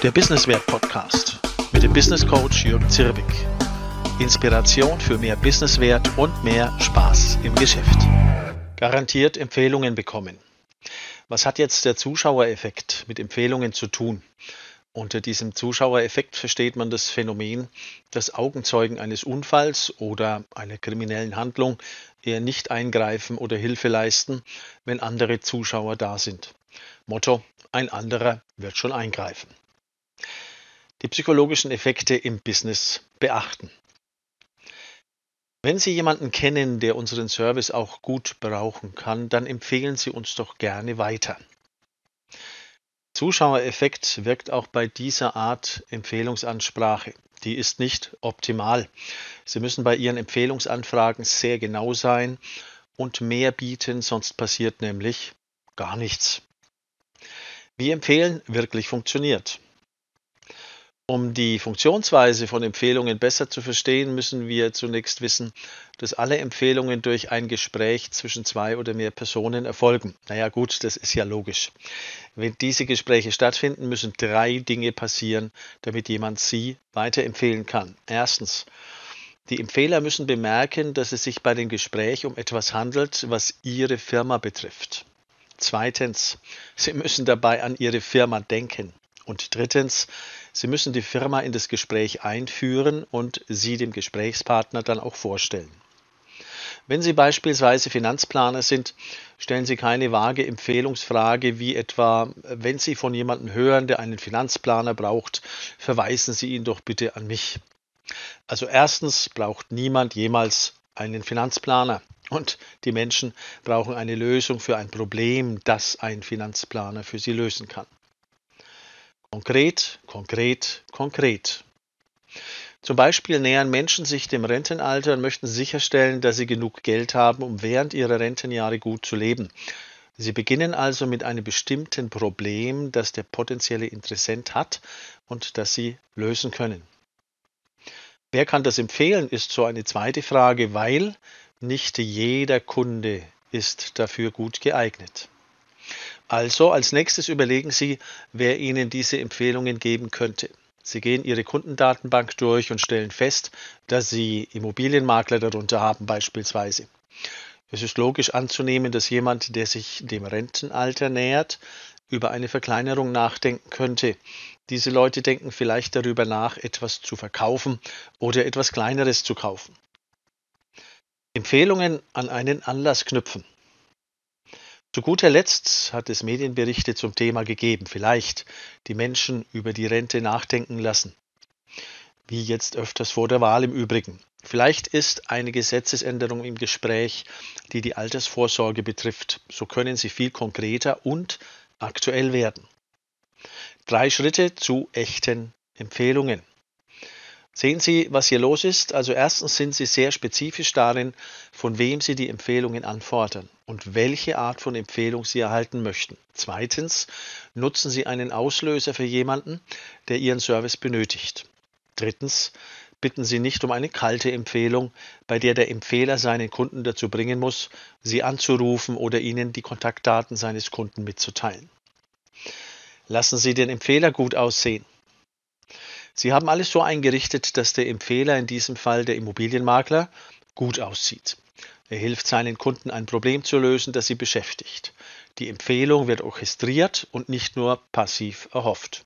Der Businesswert Podcast mit dem Business Coach Jürgen Zirbig. Inspiration für mehr Businesswert und mehr Spaß im Geschäft. Garantiert Empfehlungen bekommen. Was hat jetzt der Zuschauereffekt mit Empfehlungen zu tun? Unter diesem Zuschauereffekt versteht man das Phänomen, dass Augenzeugen eines Unfalls oder einer kriminellen Handlung eher nicht eingreifen oder Hilfe leisten, wenn andere Zuschauer da sind. Motto, ein anderer wird schon eingreifen. Die psychologischen Effekte im Business beachten. Wenn Sie jemanden kennen, der unseren Service auch gut brauchen kann, dann empfehlen Sie uns doch gerne weiter. Zuschauereffekt wirkt auch bei dieser Art Empfehlungsansprache. Die ist nicht optimal. Sie müssen bei Ihren Empfehlungsanfragen sehr genau sein und mehr bieten, sonst passiert nämlich gar nichts. Wie empfehlen wirklich funktioniert. Um die Funktionsweise von Empfehlungen besser zu verstehen, müssen wir zunächst wissen, dass alle Empfehlungen durch ein Gespräch zwischen zwei oder mehr Personen erfolgen. Naja gut, das ist ja logisch. Wenn diese Gespräche stattfinden, müssen drei Dinge passieren, damit jemand sie weiterempfehlen kann. Erstens, die Empfehler müssen bemerken, dass es sich bei dem Gespräch um etwas handelt, was ihre Firma betrifft. Zweitens, sie müssen dabei an ihre Firma denken. Und drittens, Sie müssen die Firma in das Gespräch einführen und sie dem Gesprächspartner dann auch vorstellen. Wenn Sie beispielsweise Finanzplaner sind, stellen Sie keine vage Empfehlungsfrage wie etwa, wenn Sie von jemandem hören, der einen Finanzplaner braucht, verweisen Sie ihn doch bitte an mich. Also erstens braucht niemand jemals einen Finanzplaner und die Menschen brauchen eine Lösung für ein Problem, das ein Finanzplaner für sie lösen kann. Konkret, konkret, konkret. Zum Beispiel nähern Menschen sich dem Rentenalter und möchten sicherstellen, dass sie genug Geld haben, um während ihrer Rentenjahre gut zu leben. Sie beginnen also mit einem bestimmten Problem, das der potenzielle Interessent hat und das sie lösen können. Wer kann das empfehlen, ist so eine zweite Frage, weil nicht jeder Kunde ist dafür gut geeignet. Also als nächstes überlegen Sie, wer Ihnen diese Empfehlungen geben könnte. Sie gehen Ihre Kundendatenbank durch und stellen fest, dass Sie Immobilienmakler darunter haben beispielsweise. Es ist logisch anzunehmen, dass jemand, der sich dem Rentenalter nähert, über eine Verkleinerung nachdenken könnte. Diese Leute denken vielleicht darüber nach, etwas zu verkaufen oder etwas Kleineres zu kaufen. Empfehlungen an einen Anlass knüpfen. Zu guter Letzt hat es Medienberichte zum Thema gegeben, vielleicht die Menschen über die Rente nachdenken lassen. Wie jetzt öfters vor der Wahl im Übrigen. Vielleicht ist eine Gesetzesänderung im Gespräch, die die Altersvorsorge betrifft. So können sie viel konkreter und aktuell werden. Drei Schritte zu echten Empfehlungen. Sehen Sie, was hier los ist? Also erstens sind Sie sehr spezifisch darin, von wem Sie die Empfehlungen anfordern und welche Art von Empfehlung Sie erhalten möchten. Zweitens nutzen Sie einen Auslöser für jemanden, der Ihren Service benötigt. Drittens bitten Sie nicht um eine kalte Empfehlung, bei der der Empfehler seinen Kunden dazu bringen muss, Sie anzurufen oder Ihnen die Kontaktdaten seines Kunden mitzuteilen. Lassen Sie den Empfehler gut aussehen. Sie haben alles so eingerichtet, dass der Empfehler, in diesem Fall der Immobilienmakler, gut aussieht. Er hilft seinen Kunden ein Problem zu lösen, das sie beschäftigt. Die Empfehlung wird orchestriert und nicht nur passiv erhofft.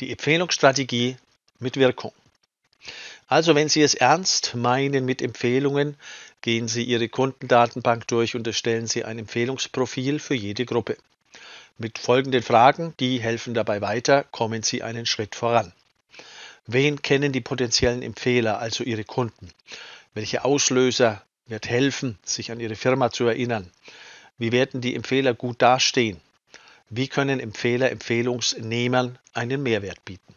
Die Empfehlungsstrategie mit Wirkung. Also wenn Sie es ernst meinen mit Empfehlungen, gehen Sie Ihre Kundendatenbank durch und erstellen Sie ein Empfehlungsprofil für jede Gruppe. Mit folgenden Fragen, die helfen dabei weiter, kommen Sie einen Schritt voran. Wen kennen die potenziellen Empfehler, also Ihre Kunden? Welche Auslöser wird helfen, sich an Ihre Firma zu erinnern? Wie werden die Empfehler gut dastehen? Wie können Empfehler Empfehlungsnehmern einen Mehrwert bieten?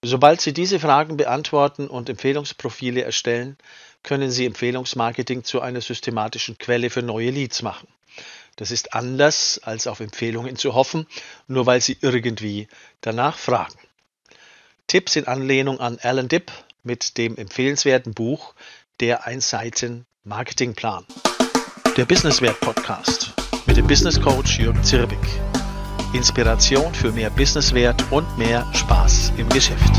Sobald Sie diese Fragen beantworten und Empfehlungsprofile erstellen, können Sie Empfehlungsmarketing zu einer systematischen Quelle für neue Leads machen. Das ist anders, als auf Empfehlungen zu hoffen, nur weil Sie irgendwie danach fragen. Tipps in Anlehnung an Alan Dipp mit dem empfehlenswerten Buch Der Ein-Seiten-Marketingplan. Der Businesswert Podcast mit dem Business Coach Jürgen Zirbig. Inspiration für mehr Businesswert und mehr Spaß im Geschäft.